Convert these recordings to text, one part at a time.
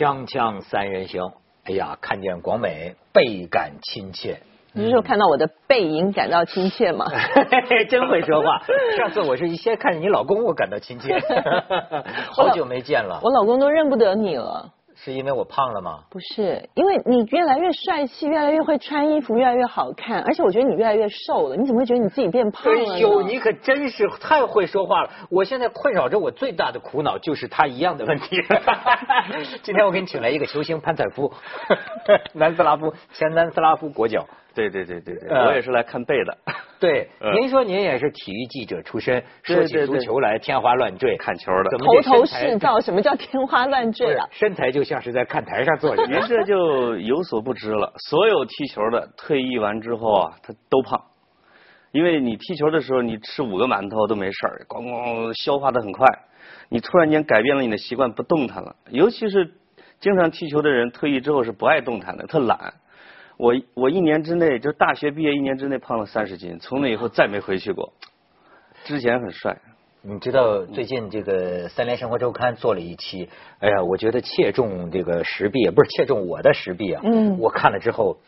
锵锵三人行，哎呀，看见广美倍感亲切。你是说看到我的背影感到亲切吗？真会说话。上次我是一先看见你老公，我感到亲切。好久没见了。我老公都认不得你了。是因为我胖了吗？不是，因为你越来越帅气，越来越会穿衣服，越来越好看，而且我觉得你越来越瘦了。你怎么会觉得你自己变胖了？哎呦，你可真是太会说话了！我现在困扰着我最大的苦恼就是他一样的问题。今天我给你请来一个球星潘采夫，南斯拉夫前南斯拉夫国脚。对对对对对，我也是来看背的。对，您说您也是体育记者出身，说起足球来天花乱坠，看球的，头头是道。什么叫天花乱坠啊？身材就像是在看台上坐着。您这就有所不知了，所有踢球的退役完之后啊，他都胖，因为你踢球的时候你吃五个馒头都没事儿，咣咣消化的很快。你突然间改变了你的习惯，不动弹了，尤其是经常踢球的人，退役之后是不爱动弹的，特懒。我我一年之内就大学毕业一年之内胖了三十斤，从那以后再没回去过。之前很帅，你知道最近这个《三联生活周刊》做了一期，哎呀，我觉得切中这个实弊，不是切中我的实弊啊。嗯。我看了之后，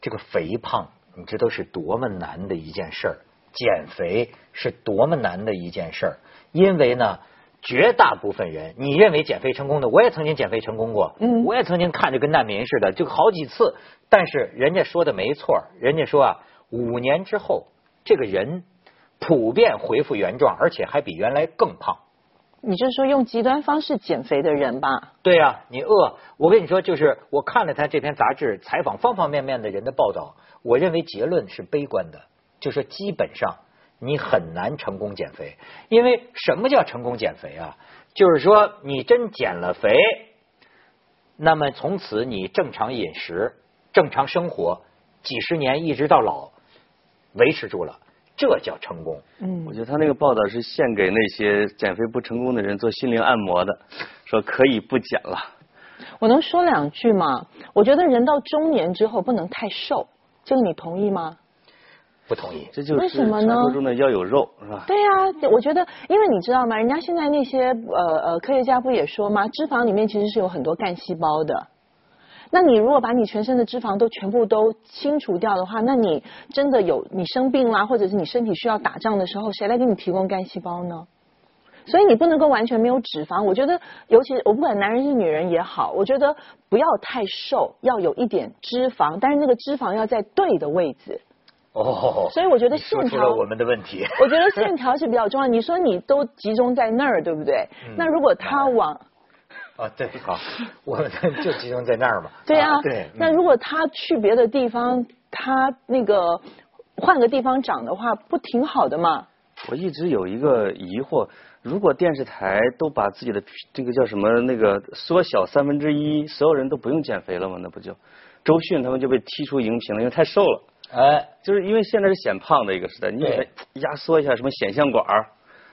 这个肥胖，你知道是多么难的一件事儿，减肥是多么难的一件事儿，因为呢。绝大部分人，你认为减肥成功的，我也曾经减肥成功过，嗯，我也曾经看着跟难民似的，就好几次。但是人家说的没错，人家说啊，五年之后，这个人普遍恢复原状，而且还比原来更胖。你就是说用极端方式减肥的人吧？对呀，你饿，我跟你说，就是我看了他这篇杂志采访方方面面的人的报道，我认为结论是悲观的，就说基本上。你很难成功减肥，因为什么叫成功减肥啊？就是说你真减了肥，那么从此你正常饮食、正常生活，几十年一直到老维持住了，这叫成功。嗯，我觉得他那个报道是献给那些减肥不成功的人做心灵按摩的，说可以不减了。我能说两句吗？我觉得人到中年之后不能太瘦，这个你同意吗？不同意，这就是传说中的要有肉，是吧？对呀，我觉得，因为你知道吗？人家现在那些呃呃科学家不也说吗？脂肪里面其实是有很多干细胞的。那你如果把你全身的脂肪都全部都清除掉的话，那你真的有你生病啦，或者是你身体需要打仗的时候，谁来给你提供干细胞呢？所以你不能够完全没有脂肪。我觉得，尤其我不管男人是女人也好，我觉得不要太瘦，要有一点脂肪，但是那个脂肪要在对的位置。哦，所以我觉得线条我们的问题，我觉得线条是比较重要。你说你都集中在那儿，对不对？那如果他往啊，对，好，我们 就集中在那儿嘛。对啊，对。那如果他去别的地方，他那个换个地方长的话，不挺好的吗？我一直有一个疑惑：如果电视台都把自己的这个叫什么那个缩小三分之一，所有人都不用减肥了吗？那不就周迅他们就被踢出荧屏了，因为太瘦了。哎，就是因为现在是显胖的一个时代，你压缩一下什么显像管儿，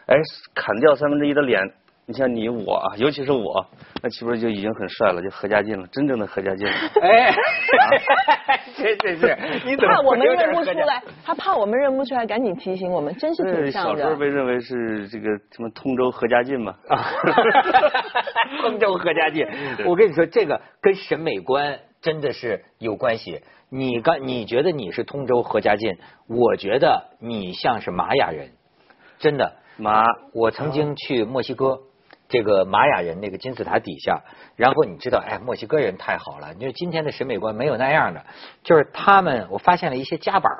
哎，砍掉三分之一的脸，你像你我，啊尤其是我，那岂不是就已经很帅了，就何家劲了，真正的何家劲了。哎，是是是，你怕我们认不出来，他怕我们认不出来，赶紧提醒我们，真是挺像的。小时候被认为是这个什么通州何家劲嘛？啊，通州何家劲，我跟你说，这个跟审美观真的是有关系。你刚你觉得你是通州何家劲，我觉得你像是玛雅人，真的。玛，我曾经去墨西哥，这个玛雅人那个金字塔底下，然后你知道，哎，墨西哥人太好了，你说今天的审美观没有那样的，就是他们，我发现了一些夹板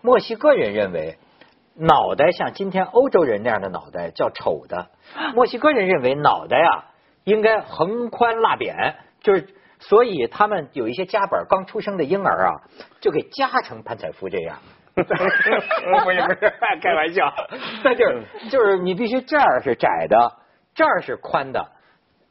墨西哥人认为脑袋像今天欧洲人那样的脑袋叫丑的，墨西哥人认为脑袋呀应该横宽蜡扁，就是。所以他们有一些夹板，刚出生的婴儿啊，就给夹成潘采夫这样。不是不是，开玩笑，那就是就是你必须这儿是窄的，这儿是宽的，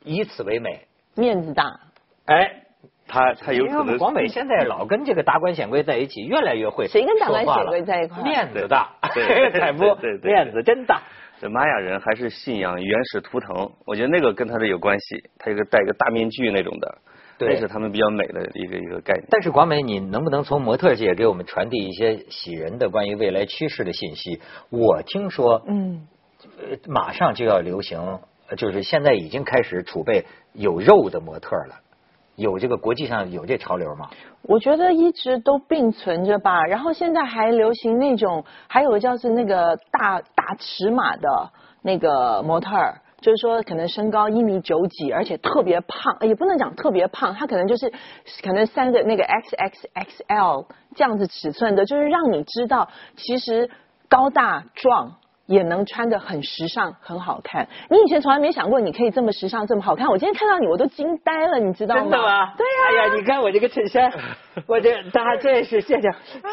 以此为美，面子大。哎，他他有可能。广美现在老跟这个达官显贵在一起，越来越会谁跟达官显贵在一块？面子大，采夫面子真大。这玛雅人还是信仰原始图腾，我觉得那个跟他的有关系。他一个戴个大面具那种的。这是他们比较美的一个一个概念。但是广美，你能不能从模特界给我们传递一些喜人的关于未来趋势的信息？我听说，嗯，马上就要流行就是现在已经开始储备有肉的模特了？有这个国际上有这潮流吗？我觉得一直都并存着吧。然后现在还流行那种，还有个叫是那个大大尺码的那个模特儿，就是说可能身高一米九几，而且特别胖，也不能讲特别胖，他可能就是可能三个那个 XXXL 这样子尺寸的，就是让你知道其实高大壮。也能穿得很时尚，很好看。你以前从来没想过你可以这么时尚，这么好看。我今天看到你，我都惊呆了，你知道吗？真的吗？对呀。哎呀，你看我这个衬衫，我这大家真是谢谢，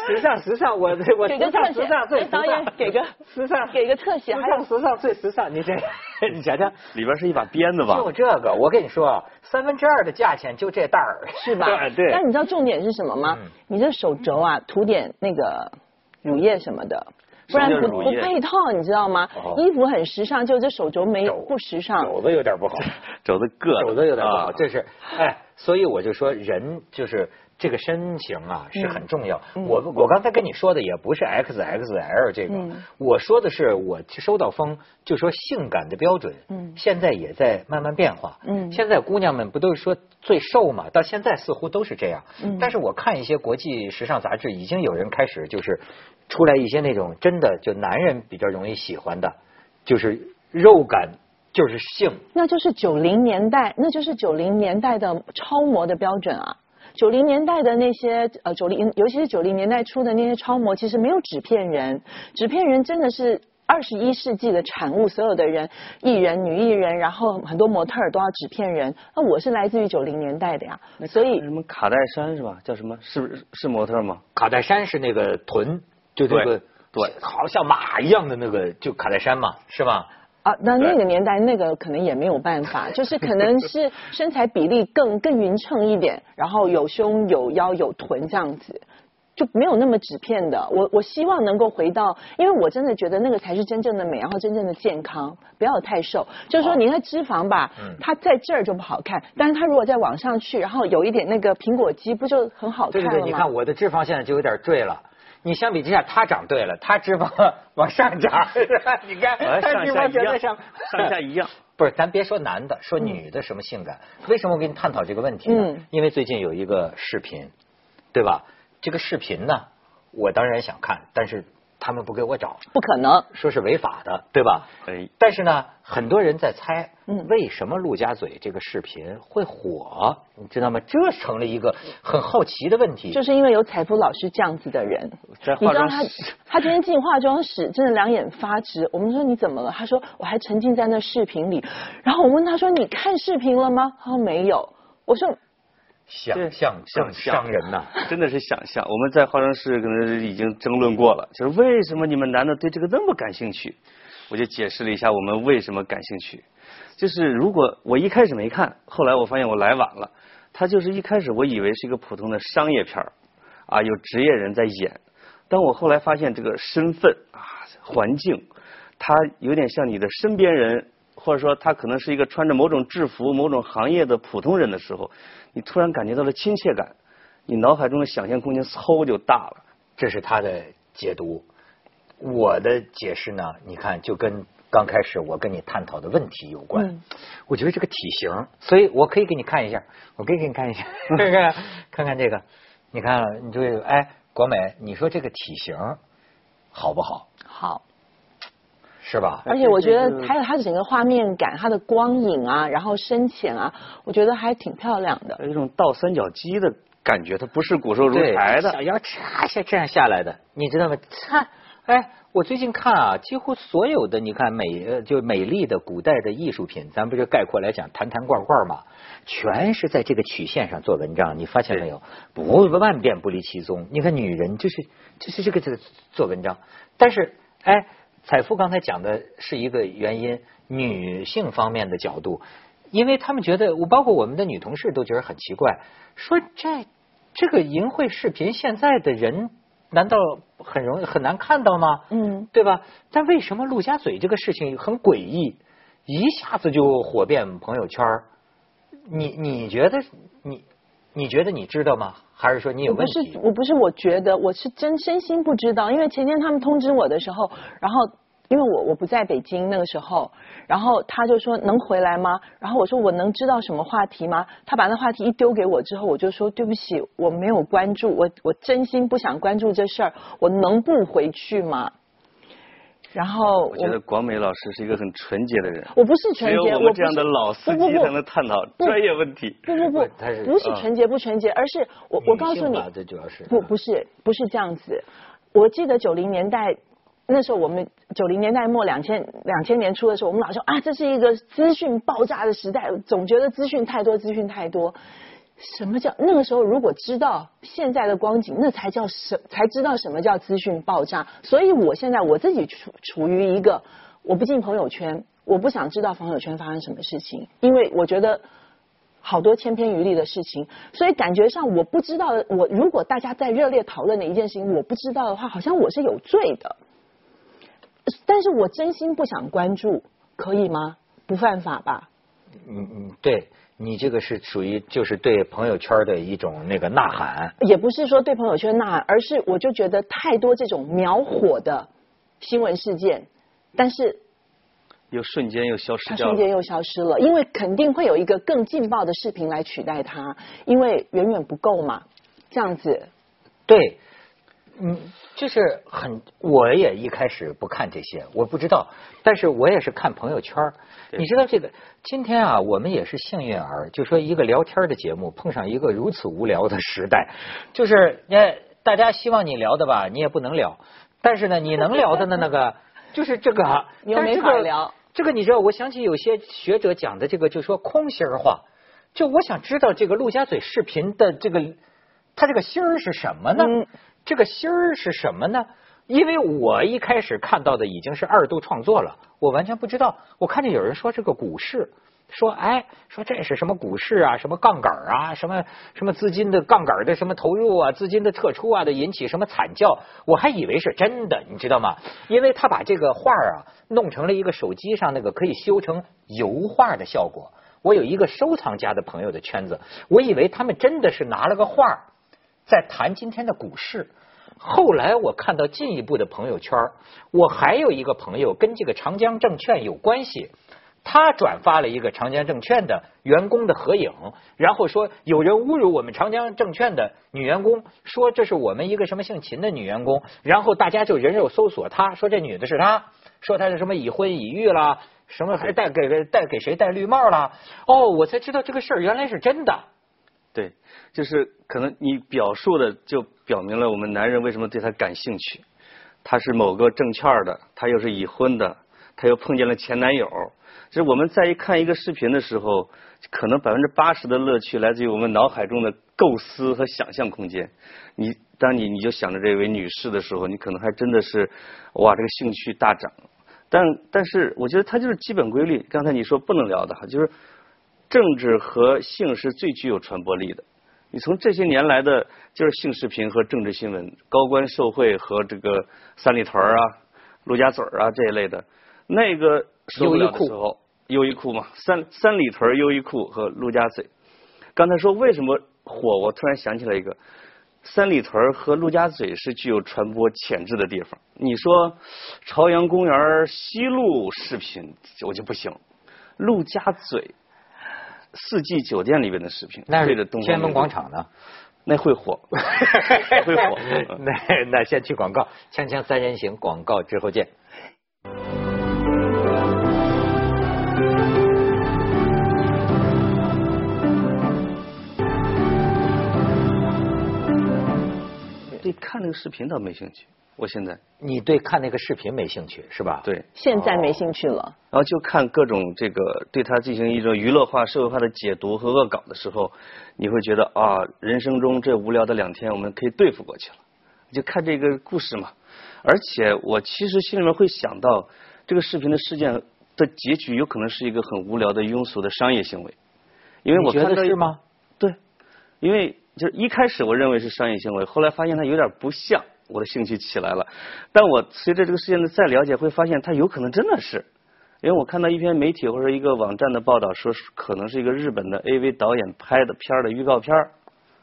时尚时尚，我我时尚时尚最导演给个时尚给个特写，时尚时尚最时尚。你这 你瞧瞧，里边是一把鞭子吧？就这个，我跟你说，三分之二的价钱就这袋儿，是吧？对。但你知道重点是什么吗？你这手肘啊，涂点那个乳液什么的。不然不不配套，你知道吗？衣服很时尚，就这手镯没不时尚。肘子有点不好，肘子硌。肘子有点不好，这是哎，所以我就说人就是这个身形啊是很重要。我我刚才跟你说的也不是 XXL 这个，我说的是我收到风就说性感的标准，嗯现在也在慢慢变化。嗯现在姑娘们不都是说最瘦嘛？到现在似乎都是这样。但是我看一些国际时尚杂志，已经有人开始就是。出来一些那种真的就男人比较容易喜欢的，就是肉感，就是性。那就是九零年代，那就是九零年代的超模的标准啊！九零年代的那些呃九零，尤其是九零年代初的那些超模，其实没有纸片人，纸片人真的是二十一世纪的产物。所有的人，艺人、女艺人，然后很多模特儿都要纸片人。那我是来自于九零年代的呀，所以什么卡戴珊是吧？叫什么？是是模特吗？卡戴珊是那个臀。就这个对，好像马一样的那个，就卡戴珊嘛，是吧？啊，那那个年代那个可能也没有办法，就是可能是身材比例更更匀称一点，然后有胸有腰有臀这样子，就没有那么纸片的。我我希望能够回到，因为我真的觉得那个才是真正的美，然后真正的健康，不要太瘦。就是说，你看脂肪吧，它在这儿就不好看，但是它如果再往上去，然后有一点那个苹果肌，不就很好看了吗？对对对，你看我的脂肪现在就有点坠了。你相比之下，他长对了，他脂肪 往上长，你看，他脂肪在上，上下一样。不是，咱别说男的，说女的什么性感？为什么我跟你探讨这个问题呢？因为最近有一个视频，对吧？这个视频呢，我当然想看，但是。他们不给我找，不可能说是违法的，对吧？哎，但是呢，很多人在猜，嗯为什么陆家嘴这个视频会火？你知道吗？这成了一个很好奇的问题。就是因为有彩福老师这样子的人，你知道他，他今天进化妆室，真的两眼发直。我们说你怎么了？他说我还沉浸在那视频里。然后我问他说你看视频了吗？他说没有。我说。想象像伤人呐，真的是想象。我们在化妆室可能已经争论过了，就是为什么你们男的对这个那么感兴趣？我就解释了一下我们为什么感兴趣。就是如果我一开始没看，后来我发现我来晚了。他就是一开始我以为是一个普通的商业片儿，啊，有职业人在演。当我后来发现这个身份啊，环境，他有点像你的身边人，或者说他可能是一个穿着某种制服、某种行业的普通人的时候。你突然感觉到了亲切感，你脑海中的想象空间嗖就大了。这是他的解读，我的解释呢？你看，就跟刚开始我跟你探讨的问题有关。我觉得这个体型，所以我可以给你看一下，我可以给你看一下，看看看看这个，你看，你就哎，国美，你说这个体型好不好？好。是吧？而且我觉得还有它的整个画面感，它的光影啊，然后深浅啊，我觉得还挺漂亮的。有一种倒三角肌的感觉，它不是骨瘦如柴的，小腰叉下这样下来的，你知道吗？看，哎，我最近看啊，几乎所有的你看美呃就美丽的古代的艺术品，咱不就概括来讲坛坛罐罐嘛，全是在这个曲线上做文章，你发现没有？不万变不离其宗。你看女人就是就是这个这个做文章，但是哎。彩富刚才讲的是一个原因，女性方面的角度，因为他们觉得，我包括我们的女同事都觉得很奇怪，说这这个淫秽视频现在的人难道很容易很难看到吗？嗯，对吧？但为什么陆家嘴这个事情很诡异，一下子就火遍朋友圈？你你觉得你你觉得你知道吗？还是说你有问题？我不是，我不是，我觉得我是真真心不知道，因为前天他们通知我的时候，然后因为我我不在北京那个时候，然后他就说能回来吗？然后我说我能知道什么话题吗？他把那话题一丢给我之后，我就说对不起，我没有关注，我我真心不想关注这事儿，我能不回去吗？然后我觉得广美老师是一个很纯洁的人。我不是纯洁，只有我们这样的老司机不不不才能探讨不专业问题。不不不他是，不是纯洁不纯洁，而是我我告诉你女性吧，这主要是不不是不是这样子。我记得九零年代那时候，我们九零年代末两千两千年初的时候，我们老说啊，这是一个资讯爆炸的时代，总觉得资讯太多，资讯太多。什么叫那个时候？如果知道现在的光景，那才叫什才知道什么叫资讯爆炸。所以我现在我自己处处于一个我不进朋友圈，我不想知道朋友圈发生什么事情，因为我觉得好多千篇一律的事情，所以感觉上我不知道，我如果大家在热烈讨论的一件事情，我不知道的话，好像我是有罪的。但是我真心不想关注，可以吗？不犯法吧？嗯嗯，对你这个是属于就是对朋友圈的一种那个呐喊。也不是说对朋友圈呐喊，而是我就觉得太多这种秒火的新闻事件，但是又瞬间又消失掉了。它瞬间又消失了，因为肯定会有一个更劲爆的视频来取代它，因为远远不够嘛。这样子，对，嗯，就是很，我也一开始不看这些，我不知道，但是我也是看朋友圈儿你知道这个，今天啊，我们也是幸运儿，就说一个聊天的节目碰上一个如此无聊的时代，就是呃，大家希望你聊的吧，你也不能聊，但是呢，你能聊的呢，那个 就是这个，你又但是这个没法聊。这个你知道，我想起有些学者讲的这个，就说空心儿话。就我想知道这个陆家嘴视频的这个，它这个心儿是什么呢？嗯这个芯儿是什么呢？因为我一开始看到的已经是二度创作了，我完全不知道。我看见有人说这个股市，说哎，说这是什么股市啊，什么杠杆啊，什么什么资金的杠杆的什么投入啊，资金的撤出啊的引起什么惨叫，我还以为是真的，你知道吗？因为他把这个画啊弄成了一个手机上那个可以修成油画的效果。我有一个收藏家的朋友的圈子，我以为他们真的是拿了个画儿在谈今天的股市。后来我看到进一步的朋友圈，我还有一个朋友跟这个长江证券有关系，他转发了一个长江证券的员工的合影，然后说有人侮辱我们长江证券的女员工，说这是我们一个什么姓秦的女员工，然后大家就人肉搜索她，说这女的是她，说她是什么已婚已育啦，什么还戴给戴给谁戴绿帽啦，哦，我才知道这个事儿原来是真的。对，就是可能你表述的就表明了我们男人为什么对他感兴趣。他是某个证券的，他又是已婚的，他又碰见了前男友。就是我们在一看一个视频的时候，可能百分之八十的乐趣来自于我们脑海中的构思和想象空间。你当你你就想着这位女士的时候，你可能还真的是哇，这个兴趣大涨。但但是我觉得它就是基本规律。刚才你说不能聊的哈，就是政治和性是最具有传播力的。你从这些年来的，就是性视频和政治新闻、高官受贿和这个三里屯啊、陆家嘴儿啊这一类的，那个受不了的时候，优衣库嘛，三三里屯、优衣库和陆家嘴。刚才说为什么火，我突然想起来一个，三里屯和陆家嘴是具有传播潜质的地方。你说朝阳公园西路视频，我就不行。陆家嘴四季酒店里边的视频，那是对着东天安门广场呢。那会火，会火。那那先去广告，锵锵三人行广告之后见。对看那个视频倒没兴趣，我现在你对看那个视频没兴趣是吧？。对，现在没兴趣了。然后就看各种这个对他进行一种娱乐化、社会化的解读和恶搞的时候，你会觉得啊，人生中这无聊的两天我们可以对付过去了，就看这个故事嘛。而且我其实心里面会想到，这个视频的事件的结局有可能是一个很无聊的庸俗的商业行为，因为我觉看到得是吗？对，因为就是一开始我认为是商业行为，后来发现它有点不像，我的兴趣起来了。但我随着这个事件的再了解，会发现它有可能真的是，因为我看到一篇媒体或者一个网站的报道，说可能是一个日本的 AV 导演拍的片儿的预告片儿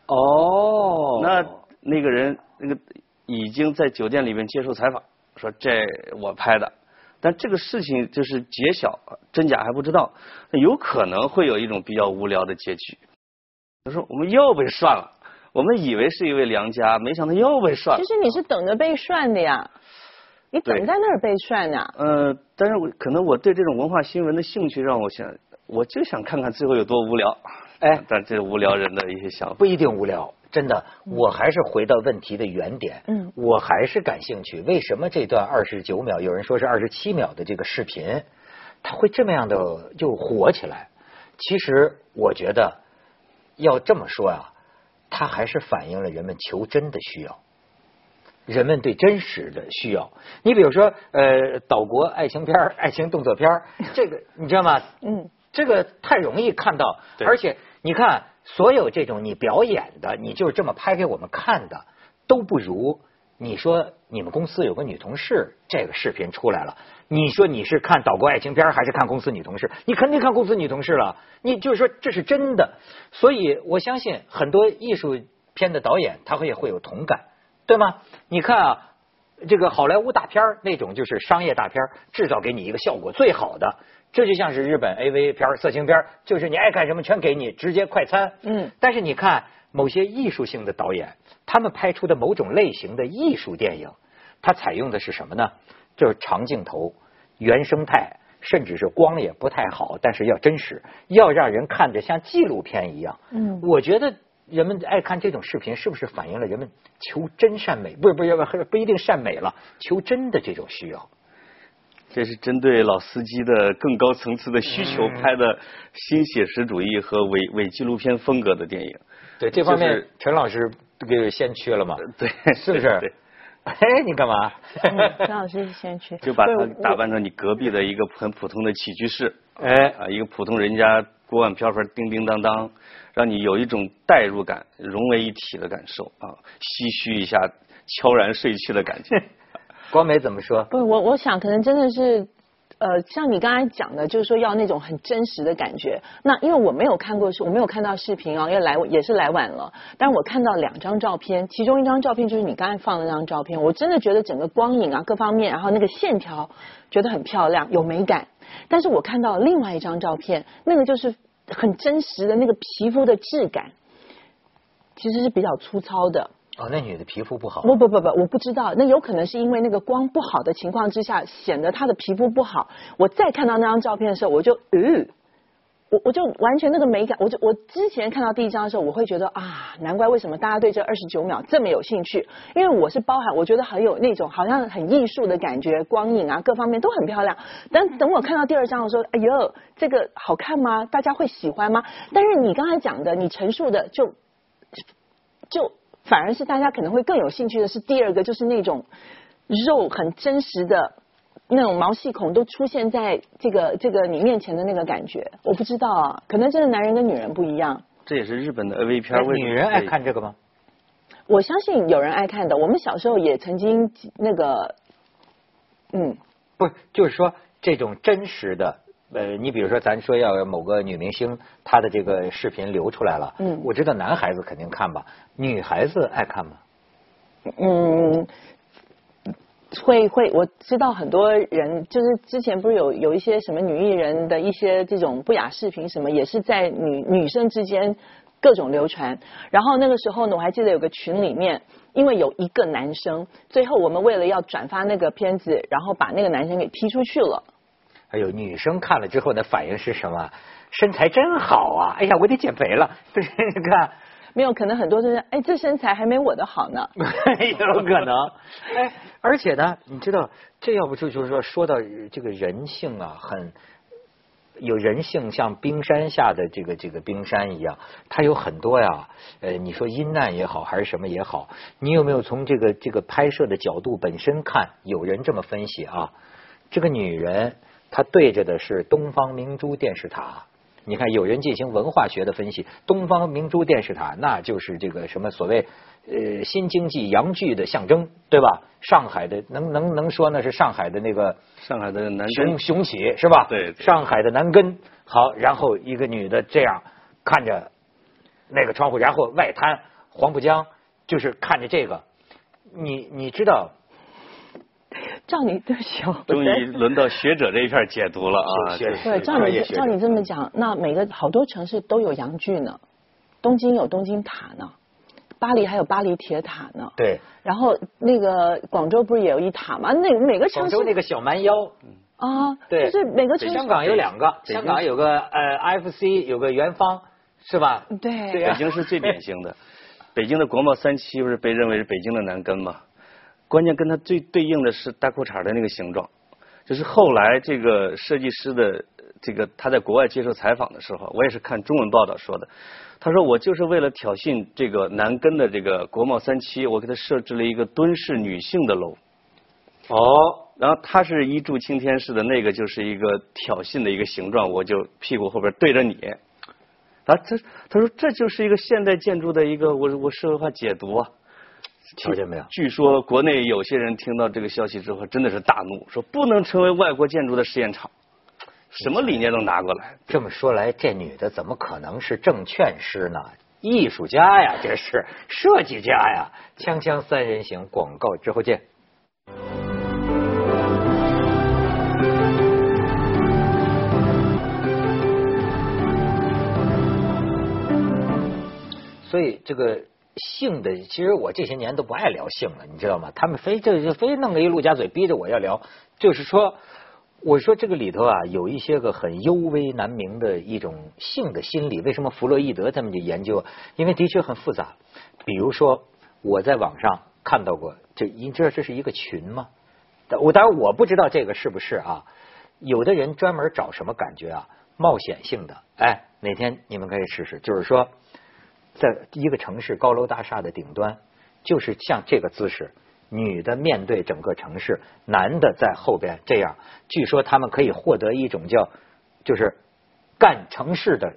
哦那那个人那个已经在酒店里面接受采访，说这我拍的，但这个事情就是揭晓，真假还不知道，有可能会有一种比较无聊的结局。他说我们又被涮了，我们以为是一位良家，没想到又被涮了。其实你是等着被涮的呀，你等在那儿被涮呀。呃，但是我可能我对这种文化新闻的兴趣让我想，我就想看看最后有多无聊。哎，但这无聊人的一些想法不一定无聊，真的，我还是回到问题的原点。嗯我还是感兴趣，为什么这段二十九秒，有人说是二十七秒的这个视频，它会这么样的就火起来？其实我觉得要这么说啊，它还是反映了人们求真的需要。人们对真实的需要，你比如说，呃，岛国爱情片儿爱情动作片儿 这个你知道吗？嗯，这个太容易看到，而且你看，所有这种你表演的，你就是这么拍给我们看的，都不如你说你们公司有个女同事，这个视频出来了，你说你是看岛国爱情片还是看公司女同事？你肯定看公司女同事了，你就是说这是真的，所以我相信很多艺术片的导演他会也会有同感，对吗？你看啊。这个好莱坞大片儿那种就是商业大片儿，制造给你一个效果最好的，这就像是日本 AV 片儿、色情片儿，就是你爱看什么全给你，直接快餐。嗯但是你看某些艺术性的导演，他们拍出的某种类型的艺术电影，它采用的是什么呢？就是长镜头、原生态，甚至是光也不太好，但是要真实，要让人看着像纪录片一样。嗯我觉得人们爱看这种视频，是不是反映了人们求真善美？不是不是不不一定善美了，求真的这种需要。这是针对老司机的更高层次的需求嗯拍的新写实主义和伪伪纪录片风格的电影。对这方面就是，陈老师给先驱了嘛？对，是不是对，？哎，你干嘛？陈老师先去，就把他打扮成你隔壁的一个很普通的起居室，哎，啊，一个普通人家锅碗瓢盆叮叮当当，让你有一种代入感、融为一体的感受啊，唏嘘一下悄然睡去的感觉。光美怎么说？不是我，我想可能真的是，呃，像你刚才讲的，就是说要那种很真实的感觉。那因为我没有看过，我没有看到视频啊，要来也是来晚了。但我看到两张照片，其中一张照片就是你刚才放的那张照片，我真的觉得整个光影啊各方面，然后那个线条觉得很漂亮，有美感。但是我看到另外一张照片，那个就是很真实的那个皮肤的质感，其实是比较粗糙的。哦，那女的皮肤不好。不不不不，我不知道，那有可能是因为那个光不好的情况之下，显得她的皮肤不好。我再看到那张照片的时候，我就，呃，我我就完全那个美感，我就我之前看到第一张的时候，我会觉得啊，难怪为什么大家对这二十九秒这么有兴趣，因为我是包含，我觉得很有那种好像很艺术的感觉，光影啊各方面都很漂亮。但等我看到第二张的时候，哎呦，这个好看吗？大家会喜欢吗？但是你刚才讲的，你陈述的就就反而是大家可能会更有兴趣的是第二个，就是那种肉很真实的那种毛细孔都出现在这个这个你面前的那个感觉。我不知道啊，可能真的男人跟女人不一样。这也是日本的 AV 片哎为女人爱看这个吗？我相信有人爱看的，我们小时候也曾经那个，嗯，不是，就是说这种真实的，呃，你比如说咱说要某个女明星，她的这个视频流出来了，嗯我知道男孩子肯定看吧，女孩子爱看吗？嗯，会会，我知道很多人就是之前不是有有一些什么女艺人的一些这种不雅视频什么，也是在女女生之间各种流传。然后那个时候呢，我还记得有个群里面，因为有一个男生，最后我们为了要转发那个片子，然后把那个男生给踢出去了。哎呦，女生看了之后的反应是什么？身材真好啊！哎呀，我得减肥了。对，你看，没有，可能很多就是，哎，这身材还没我的好呢。有可能。哎，而且呢，你知道，这要不就就是说，说到这个人性啊，很有人性，像冰山下的这个这个冰山一样，它有很多呀。呃，你说阴暗也好，还是什么也好，你有没有从这个这个拍摄的角度本身看？有人这么分析啊，这个女人她对着的是东方明珠电视塔。你看，有人进行文化学的分析，东方明珠电视塔那就是这个什么所谓呃新经济洋剧的象征，对吧？上海的能能能说那是上海的那个上海的南雄雄起是吧？对对上海的南根好，然后一个女的这样看着那个窗户，然后外滩黄浦江就是看着这个，你你知道照你对不起，终于轮到学者这一片解读了啊！学对，照你照你这么讲，那每个好多城市都有洋剧呢，东京有东京塔呢，巴黎还有巴黎铁塔呢。对。然后那个广州不是也有一塔吗？那每个城市。广州那个小蛮腰。啊。对。就是每个城市。香港有两个，香港有个呃 FC，有个元芳，是吧？对。北京是最典型的，北京的国贸三期不是被认为是北京的南根吗？关键跟它最对应的是大裤衩的那个形状，就是后来这个设计师的这个他在国外接受采访的时候，我也是看中文报道说的，他说我就是为了挑衅这个南根的这个国贸三期，我给他设置了一个蹲式女性的楼。哦，然后它是一柱擎天式的那个就是一个挑衅的一个形状，我就屁股后边对着你。啊，这他说这就是一个现代建筑的一个我我社会化解读啊。瞧见没有？据说国内有些人听到这个消息之后，真的是大怒，说不能成为外国建筑的试验场，什么理念都拿过来。这么说来，这女的怎么可能是证券师呢？艺术家呀，这是设计家呀！锵锵三人行，广告之后见。所以这个。性的，其实我这些年都不爱聊性了，你知道吗？他们非这就非弄个一陆家嘴逼着我要聊，就是说，我说这个里头啊，有一些个很幽微难明的一种性的心理。为什么弗洛伊德他们就研究？因为的确很复杂。比如说，我在网上看到过，这你知道这是一个群吗？我当然我不知道这个是不是啊？有的人专门找什么感觉啊？冒险性的。哎，哪天你们可以试试，就是说。在一个城市高楼大厦的顶端，就是像这个姿势，女的面对整个城市，男的在后边这样。据说他们可以获得一种叫，就是干城市的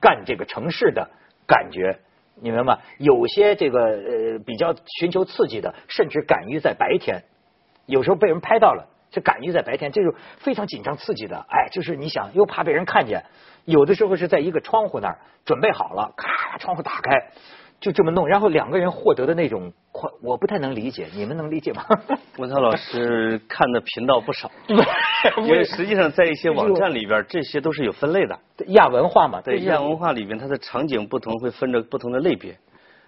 干这个城市的感觉，你明白吗？有些这个呃比较寻求刺激的，甚至敢于在白天，有时候被人拍到了，就敢于在白天，这种非常紧张刺激的。哎，就是你想又怕被人看见。有的时候是在一个窗户那儿准备好了，咔，把窗户打开，就这么弄，然后两个人获得的那种快，我不太能理解，你们能理解吗？文涛老师看的频道不少，因为实际上在一些网站里边，这些都是有分类的。亚文化嘛，对亚文化里边，它的场景不同，会分着不同的类别。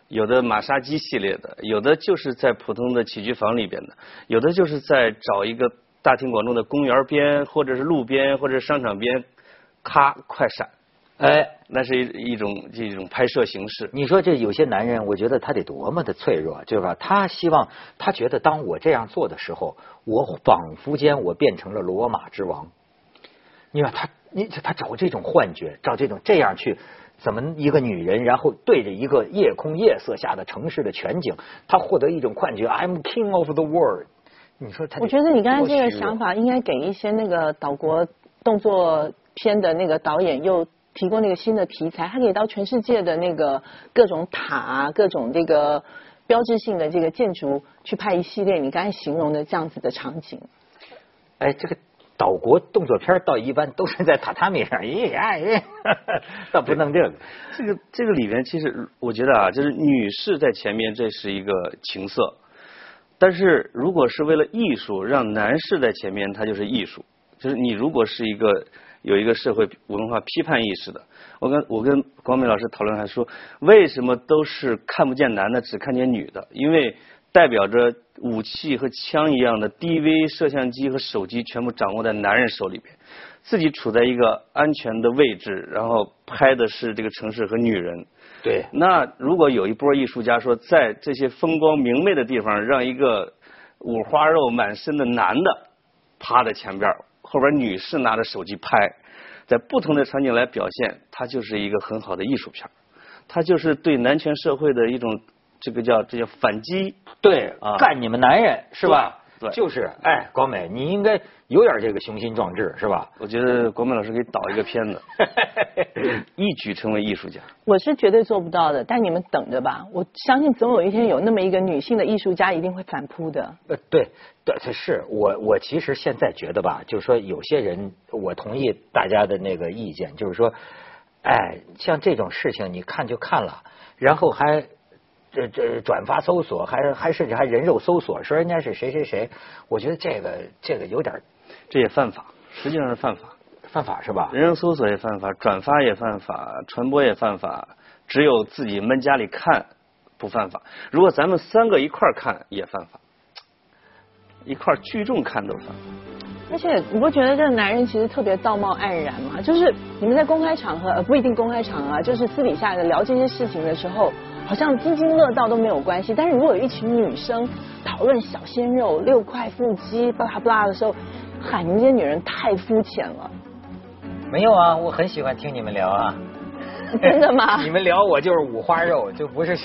有的马杀鸡系列的，有的就是在普通的起居房里边的，有的就是在找一个大庭广众的公园边，或者是路边，或者商场边。咔，快闪！哎，那是一一种一种拍摄形式。你说这有些男人，我觉得他得多么的脆弱，对吧？他希望，他觉得当我这样做的时候，我仿佛间我变成了罗马之王。你看他，你他找这种幻觉，找这种这样去，怎么一个女人，然后对着一个夜空夜色下的城市的全景，他获得一种幻觉，I'm king of the world。你说他？我觉得你刚才这个想法应该给一些那个岛国动作。片的那个导演又提供那个新的题材，他可以到全世界的那个各种塔啊，各种这个标志性的这个建筑去拍一系列你刚才形容的这样子的场景。哎，这个岛国动作片倒一般都是在榻榻米上，咦呀，倒不弄这个。这个这个里面其实我觉得啊，就是女士在前面这是一个情色，但是如果是为了艺术，让男士在前面，他就是艺术。就是你如果是一个。有一个社会文化批判意识的，我跟我跟光明老师讨论还说，为什么都是看不见男的，只看见女的？因为代表着武器和枪一样的 DV 摄像机和手机全部掌握在男人手里边，自己处在一个安全的位置，然后拍的是这个城市和女人。对。那如果有一波艺术家说，在这些风光明媚的地方，让一个五花肉满身的男的趴在前边。后边女士拿着手机拍，在不同的场景来表现，它就是一个很好的艺术片它就是对男权社会的一种这个叫这叫反击，对，干你们男人是吧？对，就是，哎，广美，你应该有点这个雄心壮志，是吧？我觉得广美老师可以导一个片子，一举成为艺术家。我是绝对做不到的，但你们等着吧，我相信总有一天有那么一个女性的艺术家一定会反扑的。呃，对，对，是我，我其实现在觉得吧，就是说有些人，我同意大家的那个意见，就是说，哎，像这种事情，你看就看了，然后还。这这转发搜索，还还甚至还人肉搜索，说人家是谁谁谁，我觉得这个这个有点这也犯法，实际上是犯法。犯法是吧？人肉搜索也犯法，转发也犯法，传播也犯法，只有自己闷家里看不犯法。如果咱们三个一块儿看也犯法，一块儿聚众看都犯法。而且你不觉得这个男人其实特别道貌岸然吗？就是你们在公开场合，呃不一定公开场合啊，就是私底下的聊这些事情的时候，好像津津乐道都没有关系。但是如果有一群女生讨论小鲜肉、六块腹肌、巴拉巴拉的时候，喊你们这些女人太肤浅了。没有啊，我很喜欢听你们聊啊。真的吗？你们聊我就是五花肉，就不是